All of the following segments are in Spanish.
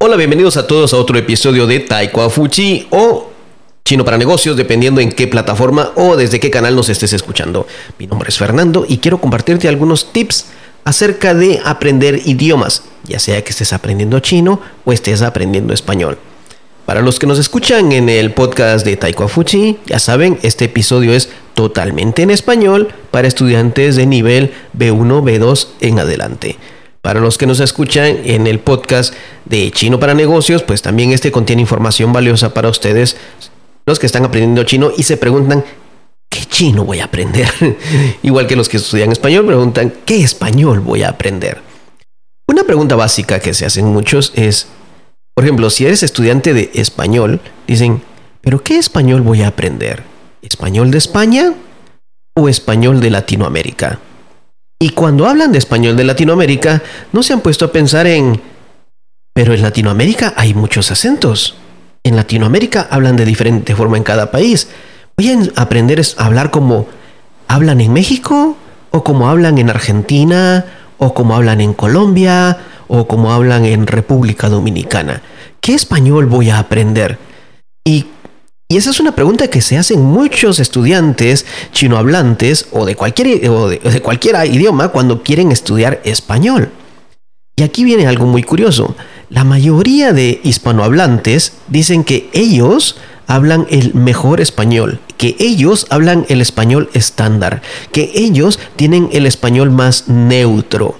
Hola, bienvenidos a todos a otro episodio de Taiko Fuchi o Chino para Negocios, dependiendo en qué plataforma o desde qué canal nos estés escuchando. Mi nombre es Fernando y quiero compartirte algunos tips acerca de aprender idiomas, ya sea que estés aprendiendo chino o estés aprendiendo español. Para los que nos escuchan en el podcast de Taiko Fuchi, ya saben, este episodio es totalmente en español para estudiantes de nivel B1, B2 en adelante. Para los que nos escuchan en el podcast de Chino para Negocios, pues también este contiene información valiosa para ustedes, los que están aprendiendo chino y se preguntan, ¿qué chino voy a aprender? Igual que los que estudian español preguntan, ¿qué español voy a aprender? Una pregunta básica que se hacen muchos es, por ejemplo, si eres estudiante de español, dicen, ¿pero qué español voy a aprender? ¿Español de España o español de Latinoamérica? Y cuando hablan de español de Latinoamérica, no se han puesto a pensar en, pero en Latinoamérica hay muchos acentos. En Latinoamérica hablan de diferente forma en cada país. Voy a aprender a hablar como hablan en México, o como hablan en Argentina, o como hablan en Colombia, o como hablan en República Dominicana. ¿Qué español voy a aprender? Y y esa es una pregunta que se hacen muchos estudiantes chinohablantes o de cualquier, o de, cualquier idioma cuando quieren estudiar español. Y aquí viene algo muy curioso. La mayoría de hispanohablantes dicen que ellos hablan el mejor español, que ellos hablan el español estándar, que ellos tienen el español más neutro.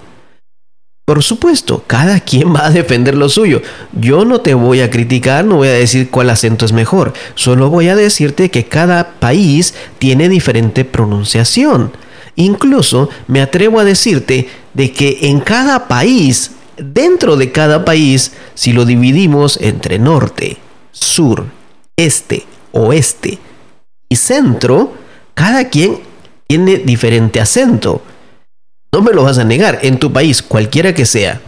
Por supuesto, cada quien va a defender lo suyo. Yo no te voy a criticar, no voy a decir cuál acento es mejor. Solo voy a decirte que cada país tiene diferente pronunciación. Incluso me atrevo a decirte de que en cada país, dentro de cada país, si lo dividimos entre norte, sur, este, oeste y centro, cada quien tiene diferente acento. No me lo vas a negar. En tu país, cualquiera que sea,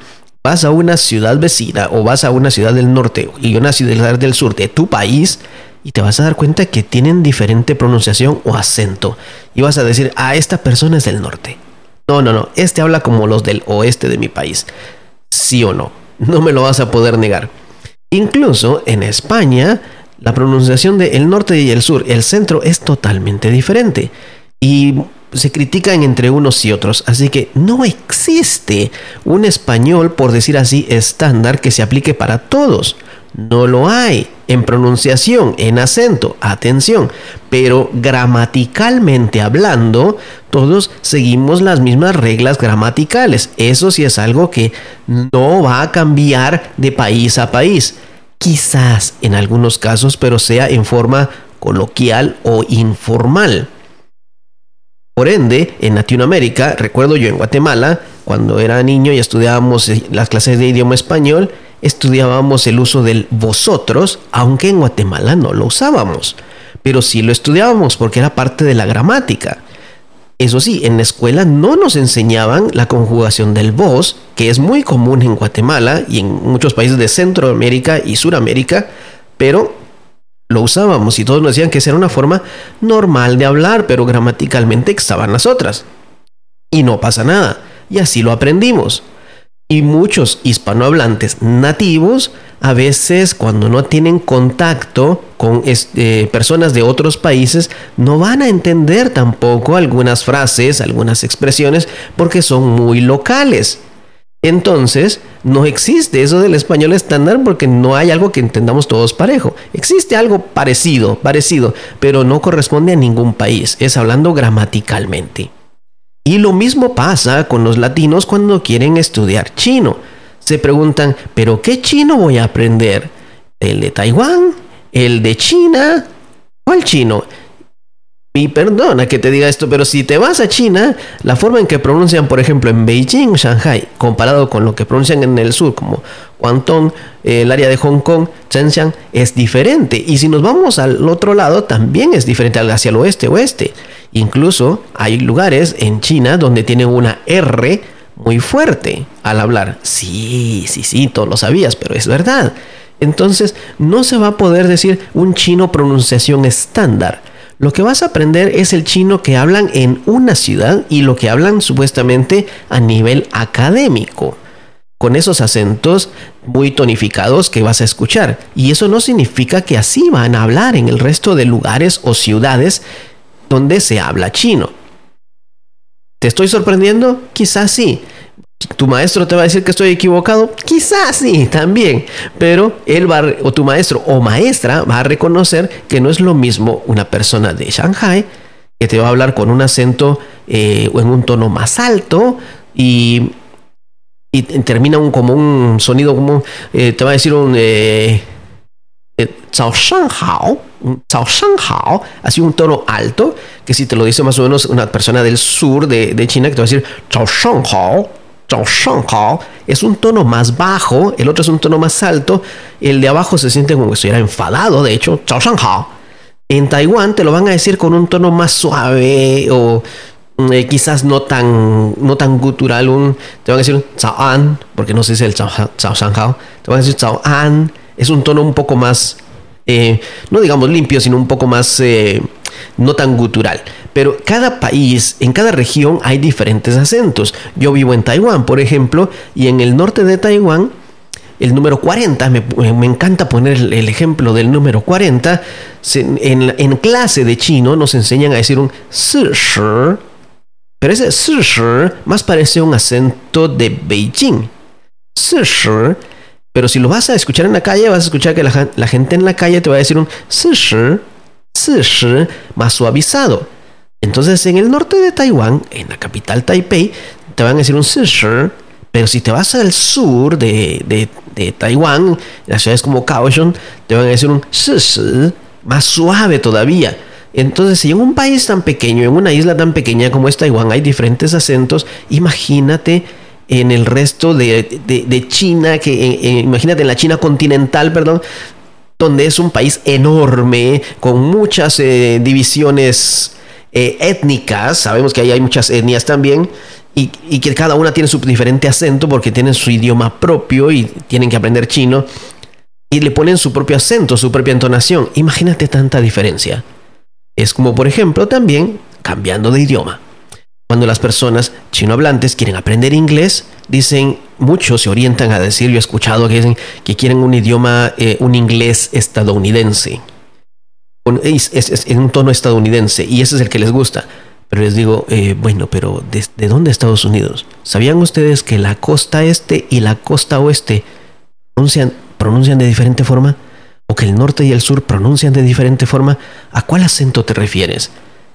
vas a una ciudad vecina o vas a una ciudad del norte y una ciudad del sur de tu país y te vas a dar cuenta que tienen diferente pronunciación o acento. Y vas a decir, ah, esta persona es del norte. No, no, no. Este habla como los del oeste de mi país. Sí o no. No me lo vas a poder negar. Incluso en España, la pronunciación del el norte y el sur, el centro es totalmente diferente. Y se critican entre unos y otros, así que no existe un español, por decir así, estándar que se aplique para todos. No lo hay en pronunciación, en acento, atención, pero gramaticalmente hablando, todos seguimos las mismas reglas gramaticales. Eso sí es algo que no va a cambiar de país a país. Quizás en algunos casos, pero sea en forma coloquial o informal. Por ende, en Latinoamérica, recuerdo yo en Guatemala, cuando era niño y estudiábamos eh, las clases de idioma español, estudiábamos el uso del vosotros, aunque en Guatemala no lo usábamos. Pero sí lo estudiábamos porque era parte de la gramática. Eso sí, en la escuela no nos enseñaban la conjugación del vos, que es muy común en Guatemala y en muchos países de Centroamérica y Suramérica, pero lo usábamos y todos nos decían que esa era una forma normal de hablar, pero gramaticalmente estaban las otras. Y no pasa nada, y así lo aprendimos. Y muchos hispanohablantes nativos, a veces cuando no tienen contacto con eh, personas de otros países, no van a entender tampoco algunas frases, algunas expresiones, porque son muy locales. Entonces, no existe eso del español estándar porque no hay algo que entendamos todos parejo. Existe algo parecido, parecido, pero no corresponde a ningún país. Es hablando gramaticalmente. Y lo mismo pasa con los latinos cuando quieren estudiar chino. Se preguntan, ¿pero qué chino voy a aprender? ¿El de Taiwán? ¿El de China? ¿Cuál chino? Y perdona que te diga esto, pero si te vas a China, la forma en que pronuncian, por ejemplo, en Beijing, Shanghai, comparado con lo que pronuncian en el sur, como Guangdong, el área de Hong Kong, Shenzhen, es diferente. Y si nos vamos al otro lado, también es diferente hacia el oeste, oeste. Incluso hay lugares en China donde tienen una R muy fuerte al hablar. Sí, sí, sí, todos lo sabías, pero es verdad. Entonces, no se va a poder decir un chino pronunciación estándar Lo que vas a aprender es el chino que hablan en una ciudad y lo que hablan supuestamente a nivel académico con esos acentos muy tonificados que vas a escuchar. Y eso no significa que así van a hablar en el resto de lugares o ciudades donde se habla chino. ¿Te estoy sorprendiendo? Quizás sí. ¿Tu maestro te va a decir que estoy equivocado? Quizás sí, también. Pero él va, o tu maestro o maestra va a reconocer que no es lo mismo una persona de Shanghai que te va a hablar con un acento eh, o en un tono más alto y y termina un, como un sonido como eh, te va a decir un eh, eh así un tono alto, que si te lo dice más o menos una persona del sur de, China, que te va a decir Zhao Hao, es un tono más bajo, el otro es un tono más alto, el de abajo se siente como que estuviera enfadado, de hecho, Hao. En Taiwán te lo van a decir con un tono más suave o eh, quizás no tan, no tan gutural, te van a decir an, porque no si es el chao, chao te van a decir chao an, es un tono un poco más, eh, no digamos limpio, sino un poco más, eh, no tan gutural. Pero cada país, en cada región hay diferentes acentos. Yo vivo en Taiwán, por ejemplo, y en el norte de Taiwán, el número 40, me, me encanta poner el, ejemplo del número 40, en, en, clase de chino nos enseñan a decir un pero ese shi más parece un acento de Beijing. shi, pero si lo vas a escuchar en la calle, vas a escuchar que la, gente en la calle te va a decir un shi, shi más suavizado. Entonces, en el norte de Taiwán, en la capital Taipei, te van a decir un shi, pero si te vas al sur de, de, de Taiwán, las ciudades como Kaohsiung, te van a decir un shi, más suave todavía. Entonces, si en un país tan pequeño, en una isla tan pequeña como es Taiwán, hay diferentes acentos, imagínate en el resto de, China, que imagínate en la China continental, perdón, donde es un país enorme, con muchas eh, divisiones eh, étnicas, sabemos que ahí hay muchas etnias también, y, y, que cada una tiene su diferente acento porque tienen su idioma propio y tienen que aprender chino, y le ponen su propio acento, su propia entonación. Imagínate tanta diferencia. Es como, por ejemplo, también cambiando de idioma. Cuando las personas chinohablantes quieren aprender inglés, dicen, muchos se orientan a decir, yo he escuchado que dicen que quieren un idioma, eh, un inglés estadounidense. Es, en un tono estadounidense y ese es el que les gusta. Pero les digo, eh, bueno, pero ¿de, dónde Estados Unidos? ¿Sabían ustedes que la costa este y la costa oeste pronuncian, pronuncian de diferente forma? o que el norte y el sur pronuncian de diferente forma, ¿a cuál acento te refieres?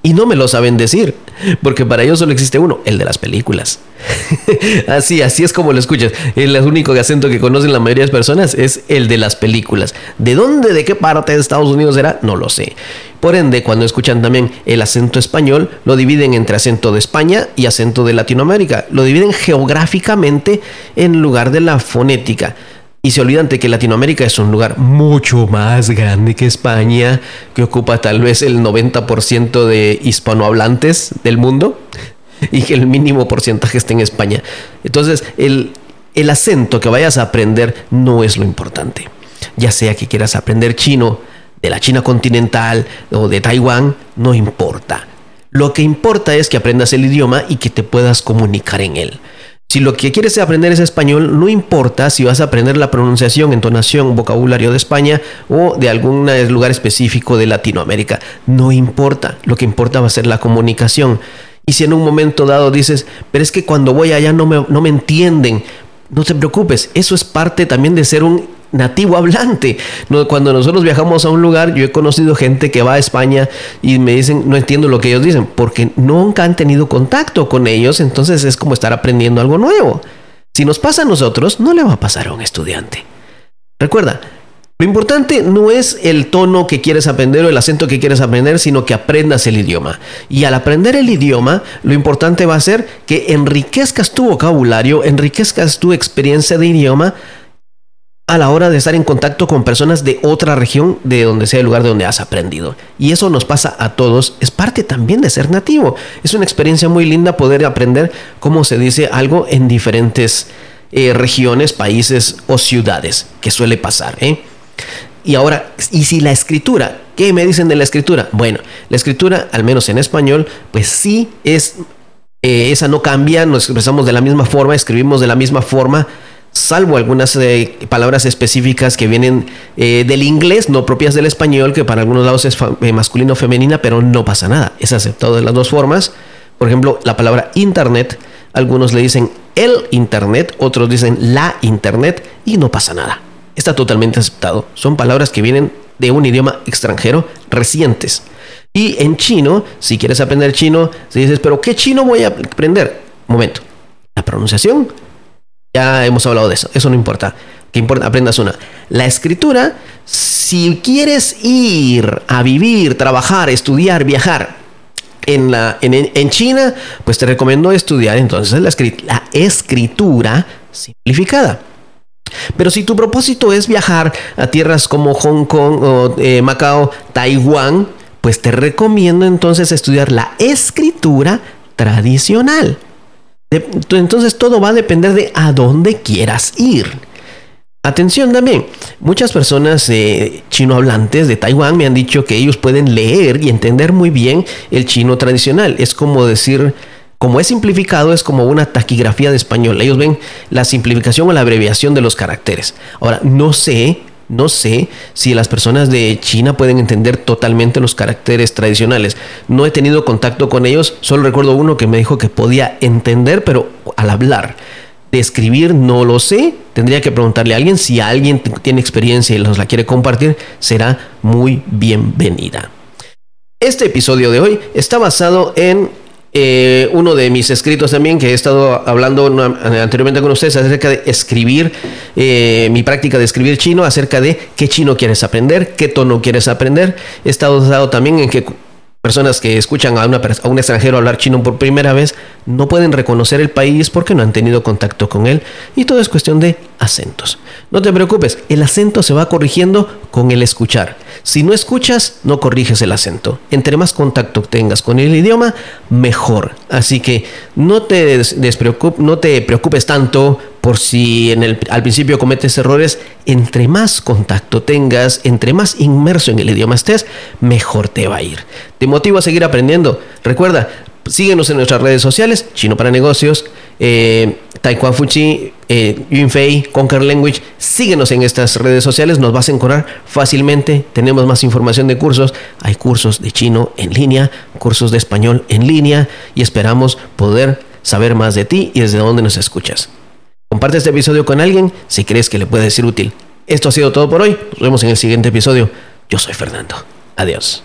Y no me lo saben decir, porque para ellos solo existe uno, el de las películas. así, así es como lo escuchas. El único acento que conocen la mayoría de las personas es el de las películas. ¿De dónde, de qué parte de Estados Unidos era? No lo sé. Por ende, cuando escuchan también el acento español, lo dividen entre acento de España y acento de Latinoamérica. Lo dividen geográficamente en lugar de la fonética. Y se olvidan de que Latinoamérica es un lugar mucho más grande que España, que ocupa tal vez el 90% de hispanohablantes del mundo y que el mínimo porcentaje está en España. Entonces, el, el acento que vayas a aprender no es lo importante. Ya sea que quieras aprender chino de la China continental o de Taiwán, no importa. Lo que importa es que aprendas el idioma y que te puedas comunicar en él. Si lo que quieres aprender es español, no importa si vas a aprender la pronunciación, entonación, vocabulario de España o de algún lugar específico de Latinoamérica. No importa. Lo que importa va a ser la comunicación. Y si en un momento dado dices, pero es que cuando voy allá no me, no me entienden, no te preocupes. Eso es parte también de ser un nativo hablante. Cuando nosotros viajamos a un lugar, yo he conocido gente que va a España y me dicen, no entiendo lo que ellos dicen, porque nunca han tenido contacto con ellos, entonces es como estar aprendiendo algo nuevo. Si nos pasa a nosotros, no le va a pasar a un estudiante. Recuerda, lo importante no es el tono que quieres aprender o el acento que quieres aprender, sino que aprendas el idioma. Y al aprender el idioma, lo importante va a ser que enriquezcas tu vocabulario, enriquezcas tu experiencia de idioma a la hora de estar en contacto con personas de otra región, de donde sea el lugar de donde has aprendido. Y eso nos pasa a todos, es parte también de ser nativo. Es una experiencia muy linda poder aprender cómo se dice algo en diferentes eh, regiones, países o ciudades, que suele pasar. ¿eh? Y ahora, y si la escritura ¿Qué me dicen de la escritura? Bueno, la escritura, al menos en español, pues sí es, eh, esa no cambia, nos expresamos de la misma forma, escribimos de la misma forma, salvo algunas eh, palabras específicas que vienen eh, del inglés, no propias del español, que para algunos lados es masculino o femenina, pero no pasa nada, es aceptado de las dos formas. Por ejemplo, la palabra internet, algunos le dicen el internet, otros dicen la internet y no pasa nada. Está totalmente aceptado. Son palabras que vienen de un idioma extranjero recientes. Y en chino, si quieres aprender chino, si dices, pero ¿qué chino voy a aprender? Momento. La pronunciación. Ya hemos hablado de eso. Eso no importa. Que importa, aprendas una. La escritura, si quieres ir a vivir, trabajar, estudiar, viajar en, la, en, China, pues te recomiendo estudiar entonces la, la escritura simplificada. Pero si tu propósito es viajar a tierras como Hong Kong o eh, Macao, Taiwán, pues te recomiendo entonces estudiar la escritura tradicional. Entonces todo va a depender de a dónde quieras ir. Atención también, muchas personas eh, chino hablantes de Taiwán me han dicho que ellos pueden leer y entender muy bien el chino tradicional. Es como decir como es simplificado, es como una taquigrafía de español. Ellos ven la simplificación o la abreviación de los caracteres. Ahora, no sé, no sé si las personas de China pueden entender totalmente los caracteres tradicionales. No he tenido contacto con ellos, solo recuerdo uno que me dijo que podía entender, pero al hablar. De escribir no lo sé, tendría que preguntarle a alguien. Si alguien tiene experiencia y nos la quiere compartir, será muy bienvenida. Este episodio de hoy está basado en eh, uno de mis escritos también, que he estado hablando anteriormente con ustedes acerca de escribir, eh, mi práctica de escribir chino, acerca de qué chino quieres aprender, qué tono quieres aprender. He estado basado también en que personas que escuchan a, un extranjero hablar chino por primera vez no pueden reconocer el país porque no han tenido contacto con él y todo es cuestión de acentos. No te preocupes, el acento se va corrigiendo con el escuchar. Si no escuchas, no corriges el acento. Entre más contacto tengas con el idioma, mejor. Así que no te, no te preocupes tanto por si al principio cometes errores, entre más contacto tengas, entre más inmerso en el idioma estés, mejor te va a ir. Te motivo a seguir aprendiendo. Recuerda, síguenos en nuestras redes sociales, Chino para Negocios, eh, Taekwondo Fuchi, eh, Yunfei, Conquer Language. Síguenos en estas redes sociales, nos vas a encontrar fácilmente. Tenemos más información de cursos. Hay cursos de chino en línea, cursos de español en línea y esperamos poder saber más de ti y desde dónde nos escuchas. Comparte este episodio con alguien si crees que le puede ser útil. Esto ha sido todo por hoy. Nos vemos en el siguiente episodio. Yo soy Fernando. Adiós.